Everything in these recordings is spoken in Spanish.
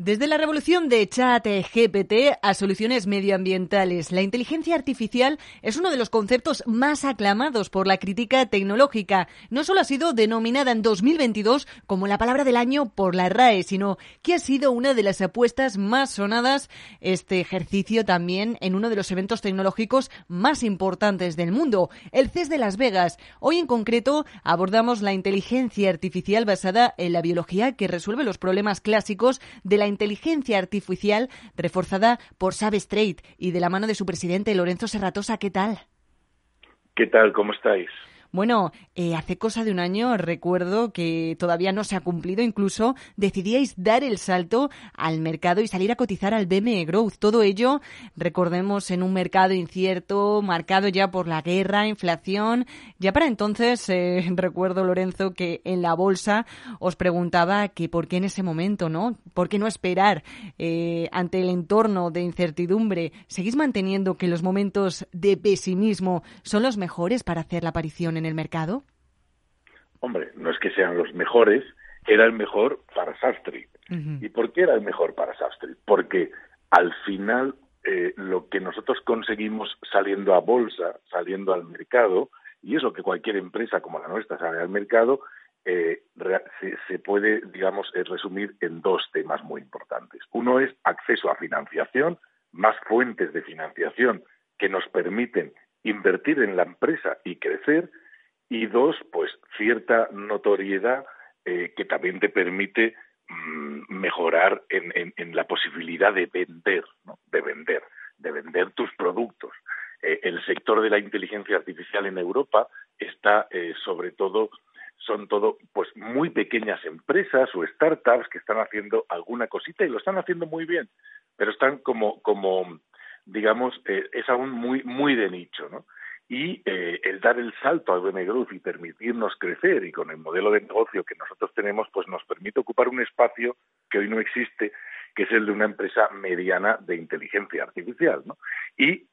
Desde la revolución de chat GPT a soluciones medioambientales, la inteligencia artificial es uno de los conceptos más aclamados por la crítica tecnológica. No solo ha sido denominada en 2022 como la palabra del año por la RAE, sino que ha sido una de las apuestas más sonadas este ejercicio también en uno de los eventos tecnológicos más importantes del mundo, el CES de Las Vegas. Hoy en concreto abordamos la inteligencia artificial basada en la biología que resuelve los problemas clásicos de la inteligencia artificial reforzada por Strait y de la mano de su presidente Lorenzo Serratosa. ¿Qué tal? ¿Qué tal? ¿Cómo estáis? Bueno, eh, hace cosa de un año recuerdo que todavía no se ha cumplido, incluso decidíais dar el salto al mercado y salir a cotizar al BME Growth. Todo ello, recordemos, en un mercado incierto, marcado ya por la guerra, inflación. Ya para entonces, eh, recuerdo, Lorenzo, que en la bolsa os preguntaba que por qué en ese momento, ¿no? ¿Por qué no esperar eh, ante el entorno de incertidumbre? ¿Seguís manteniendo que los momentos de pesimismo son los mejores para hacer la aparición en el mercado? Hombre, no es que sean los mejores, era el mejor para Sastri. ¿Y por qué era el mejor para Sastri? Porque al final eh, lo que nosotros conseguimos saliendo a bolsa, saliendo al mercado, y es lo que cualquier empresa como la nuestra sale al mercado, eh, se, puede, digamos, eh, resumir en dos temas muy importantes. Uno es acceso a financiación, más fuentes de financiación que nos permiten invertir en la empresa y crecer, y dos, pues cierta notoriedad eh, que también te permite mm, mejorar en, en, la posibilidad de vender, ¿no? de vender, de vender tus productos. Eh, el sector de la inteligencia artificial en Europa está eh, sobre todo son todo pues muy pequeñas empresas o startups que están haciendo alguna cosita y lo están haciendo muy bien, pero están como como digamos es aún muy muy de nicho, ¿no? Y eh, el dar el salto al BM Growth y permitirnos crecer y con el modelo de negocio que nosotros tenemos, pues nos permite ocupar un espacio que hoy no existe, que es el de una empresa mediana de inteligencia artificial, ¿no? Y,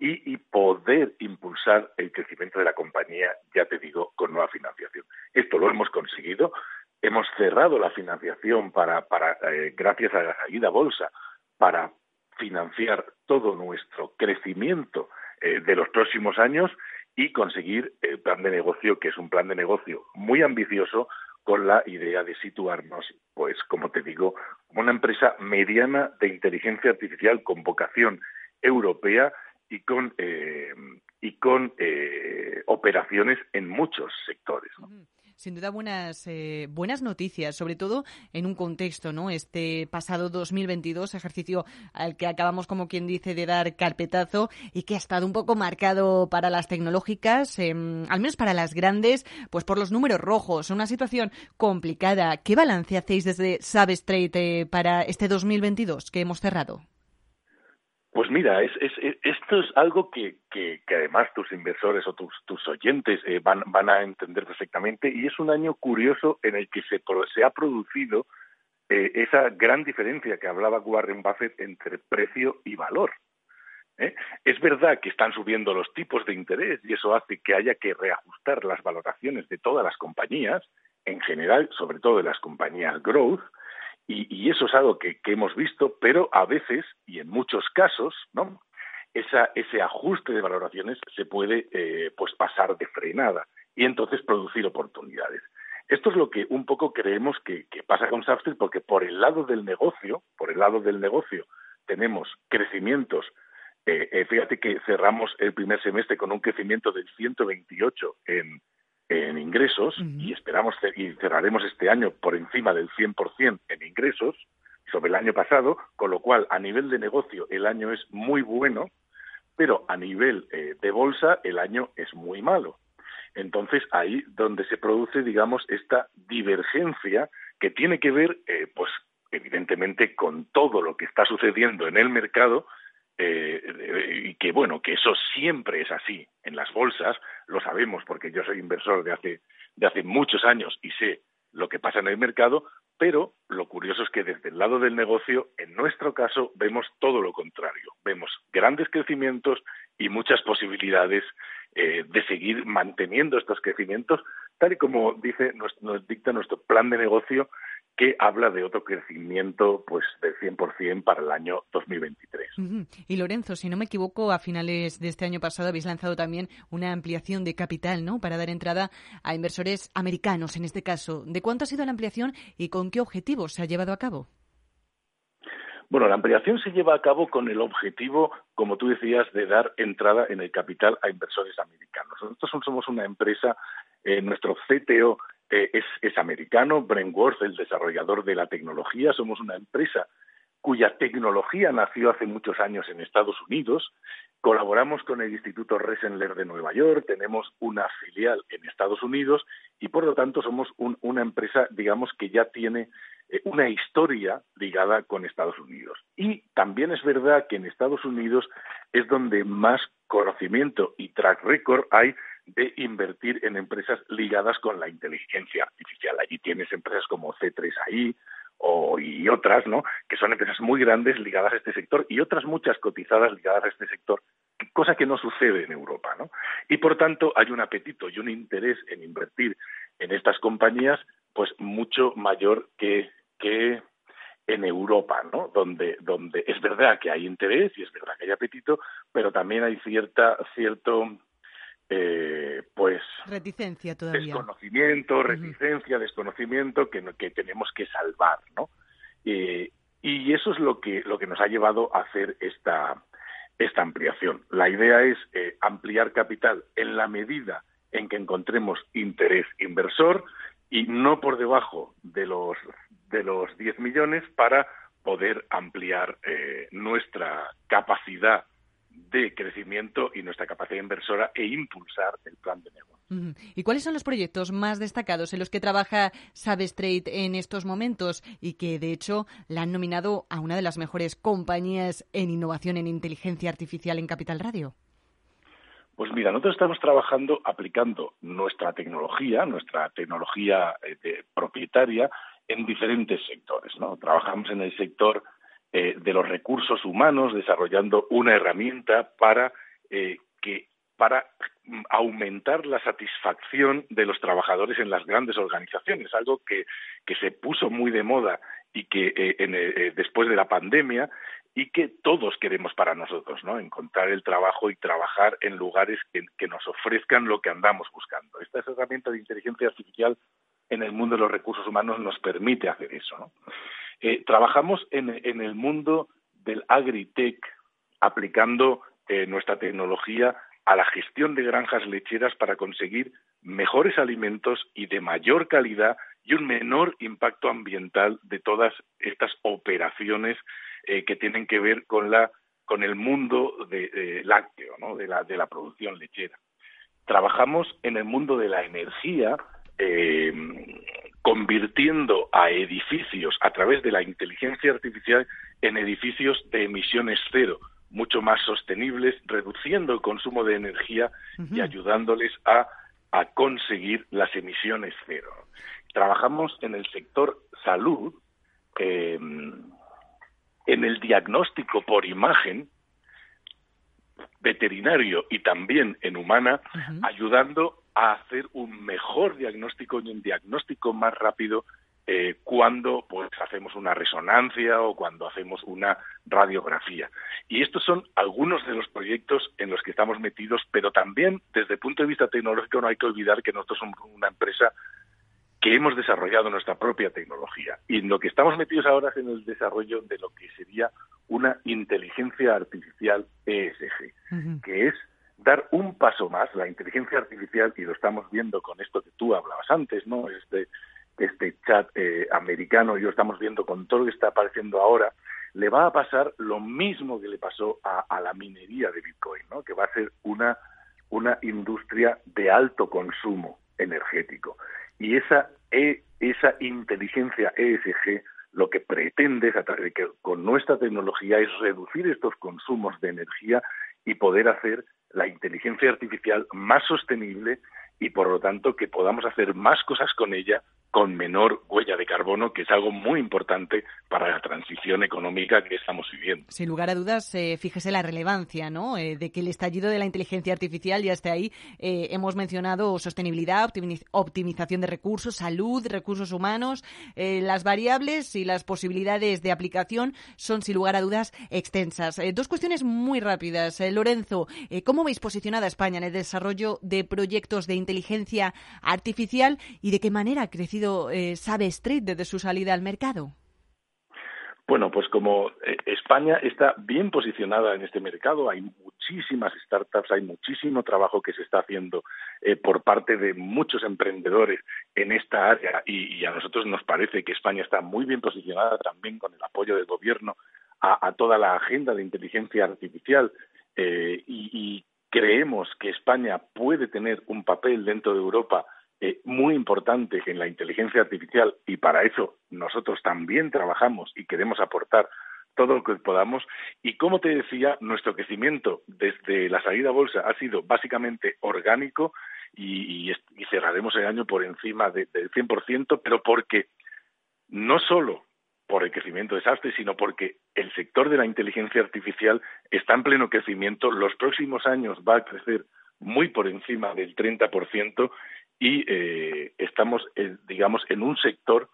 y, y poder impulsar el crecimiento de la compañía, ya te digo, con nueva financiación. Esto lo hemos conseguido. Hemos cerrado la financiación para, para eh, gracias a la salida bolsa, para financiar todo nuestro crecimiento eh, de los próximos años y conseguir el plan de negocio, que es un plan de negocio muy ambicioso con la idea de situarnos, pues como te digo, como una empresa mediana de inteligencia artificial con vocación europea y con, eh, y con eh, operaciones en muchos sectores. Sin duda buenas eh, buenas noticias, sobre todo en un contexto, ¿no? Este pasado 2022, ejercicio al que acabamos como quien dice de dar carpetazo y que ha estado un poco marcado para las tecnológicas, em, al menos para las grandes, pues por los números rojos, una situación complicada. ¿Qué balance hacéis desde Substrate eh, para este 2022 que hemos cerrado? Pues mira, es, es, esto es algo que, que, además tus inversores o tus, tus oyentes eh, van, van a entender perfectamente y es un año curioso en el que se, ha producido eh, esa gran diferencia que hablaba Warren Buffett entre precio y valor. ¿eh? Es verdad que están subiendo los tipos de interés y eso hace que haya que reajustar las valoraciones de todas las compañías, en general, sobre todo de las compañías growth, y, eso es algo que, hemos visto, pero a veces, y en muchos casos, ¿no? Esa, ese ajuste de valoraciones se puede eh, pues pasar de frenada y entonces producir oportunidades. Esto es lo que un poco creemos que, pasa con Substrate, porque por el lado del negocio, por el lado del negocio, tenemos crecimientos. Eh, eh, fíjate que cerramos el primer semestre con un crecimiento del 128 en, en ingresos y esperamos y cerraremos este año por encima del 100% en ingresos sobre el año pasado, con lo cual a nivel de negocio el año es muy bueno, pero a nivel eh, de bolsa el año es muy malo. Entonces ahí donde se produce, digamos, esta divergencia que tiene que ver, eh, pues evidentemente, con todo lo que está sucediendo en el mercado eh, y que bueno, que eso siempre es así en las bolsas, lo sabemos porque yo soy inversor de hace, de hace muchos años y sé lo que pasa en el mercado, pero lo curioso es que desde el lado del negocio, en nuestro caso, vemos todo lo contrario. Vemos grandes crecimientos y muchas posibilidades eh, de seguir manteniendo estos crecimientos, tal y como dice nos dicta nuestro plan de negocio que habla de otro crecimiento pues del 100% para el año 2023. Y Lorenzo, si no me equivoco, a finales de este año pasado habéis lanzado también una ampliación de capital, ¿no? Para dar entrada a inversores americanos, en este caso. ¿De cuánto ha sido la ampliación y con qué objetivos se ha llevado a cabo? Bueno, la ampliación se lleva a cabo con el objetivo, como tú decías, de dar entrada en el capital a inversores americanos. Nosotros somos una empresa, eh, nuestro CTO es, es, americano, Worth, el desarrollador de la tecnología. Somos una empresa cuya tecnología nació hace muchos años en Estados Unidos. Colaboramos con el Instituto Resendler de Nueva York, tenemos una filial en Estados Unidos y, por lo tanto, somos una empresa, digamos, que ya tiene eh, una historia ligada con Estados Unidos. Y también es verdad que en Estados Unidos es donde más conocimiento y track record hay de invertir en empresas ligadas con la inteligencia artificial. Allí tienes empresas como C3AI o, y otras, ¿no? Que son empresas muy grandes ligadas a este sector y otras muchas cotizadas ligadas a este sector, cosa que no sucede en Europa, ¿no? Y por tanto hay un apetito y un interés en invertir en estas compañías, pues mucho mayor que, que en Europa, ¿no? Donde, donde es verdad que hay interés y es verdad que hay apetito, pero también hay cierta, cierto eh, pues reticencia todavía. desconocimiento reticencia desconocimiento que, que tenemos que salvar no eh, y eso es lo que lo que nos ha llevado a hacer esta esta ampliación. La idea es eh, ampliar capital en la medida en que encontremos interés inversor y no por debajo de los de los 10 millones para poder ampliar eh, nuestra capacidad de crecimiento y nuestra capacidad inversora e impulsar el plan de negocio. ¿Y cuáles son los proyectos más destacados en los que trabaja Sabestrade en estos momentos y que, de hecho, la han nominado a una de las mejores compañías en innovación en inteligencia artificial en Capital Radio? Pues mira, nosotros estamos trabajando aplicando nuestra tecnología, nuestra tecnología eh, propietaria, en diferentes sectores. ¿no? Trabajamos en el sector eh, de los recursos humanos, desarrollando una herramienta para eh, que para aumentar la satisfacción de los trabajadores en las grandes organizaciones, algo que, que se puso muy de moda y que eh, después de la pandemia y que todos queremos para nosotros, ¿no? Encontrar el trabajo y trabajar en lugares que, que nos ofrezcan lo que andamos buscando. Esta herramienta de inteligencia artificial en el mundo de los recursos humanos nos permite hacer eso, ¿no? Eh, trabajamos en, el mundo del agritech, aplicando eh, nuestra tecnología a la gestión de granjas lecheras para conseguir mejores alimentos y de mayor calidad y un menor impacto ambiental de todas estas operaciones eh, que tienen que ver con la con el mundo de, lácteo, ¿no? de, la, de la producción lechera. Trabajamos en el mundo de la energía eh, convirtiendo a edificios a través de la inteligencia artificial en edificios de emisiones cero, mucho más sostenibles, reduciendo el consumo de energía y ayudándoles a, a conseguir las emisiones cero. Trabajamos en el sector salud, em, en el diagnóstico por imagen, veterinario y también en humana, ayudando a hacer un mejor diagnóstico y un diagnóstico más rápido eh, cuando pues hacemos una resonancia o cuando hacemos una radiografía. Y estos son algunos de los proyectos en los que estamos metidos, pero también desde el punto de vista tecnológico no hay que olvidar que nosotros somos una empresa que hemos desarrollado nuestra propia tecnología. Y en lo que estamos metidos ahora es en el desarrollo de lo que sería una inteligencia artificial ESG, que es dar un paso más. La inteligencia artificial, y lo estamos viendo con esto que tú hablabas antes, ¿no? Este, este chat eh, americano, y lo estamos viendo con todo lo que está apareciendo ahora, le va a pasar lo mismo que le pasó a, la minería de Bitcoin, ¿no? Que va a ser una, una industria de alto consumo energético. Y esa, e, esa inteligencia ESG lo que pretende es, que con nuestra tecnología es reducir estos consumos de energía y poder hacer la inteligencia artificial más sostenible y por lo tanto que podamos hacer más cosas con ella con menor huella de carbono, que es algo muy importante para la transición económica que estamos viviendo. Sin lugar a dudas, eh, fíjese la relevancia ¿no? Eh, de que el estallido de la inteligencia artificial ya esté ahí. Eh, hemos mencionado sostenibilidad, optimización de recursos, salud, recursos humanos. las variables y las posibilidades de aplicación son, sin lugar a dudas, extensas. dos cuestiones muy rápidas. Lorenzo, ¿cómo veis posicionada España en el desarrollo de proyectos de inteligencia artificial y de qué manera ha crecido eh, sabe Street desde su salida al mercado? Bueno, pues como eh, España está bien posicionada en este mercado, hay muchísimas startups, hay muchísimo trabajo que se está haciendo eh, por parte de muchos emprendedores en esta área y, a nosotros nos parece que España está muy bien posicionada también con el apoyo del gobierno a, toda la agenda de inteligencia artificial y creemos que España puede tener un papel dentro de Europa eh, muy importante en la inteligencia artificial y para eso nosotros también trabajamos y queremos aportar todo lo que podamos. Y como te decía, nuestro crecimiento desde la salida bolsa ha sido básicamente orgánico y, cerraremos el año por encima del 100%, pero porque no solo por el crecimiento de Sastre, sino porque el sector de la inteligencia artificial está en pleno crecimiento. Los próximos años va a crecer muy por encima del 30% y eh, estamos, digamos, en un sector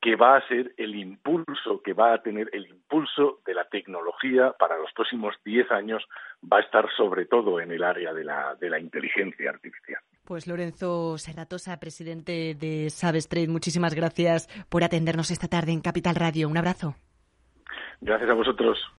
que va a ser el impulso, que va a tener el impulso de la tecnología para los próximos 10 años, va a estar sobre todo en el área de la, de la inteligencia artificial. Pues Lorenzo Serratosa, presidente de Sabestreet, muchísimas gracias por atendernos esta tarde en Capital Radio. Un abrazo. Gracias a vosotros.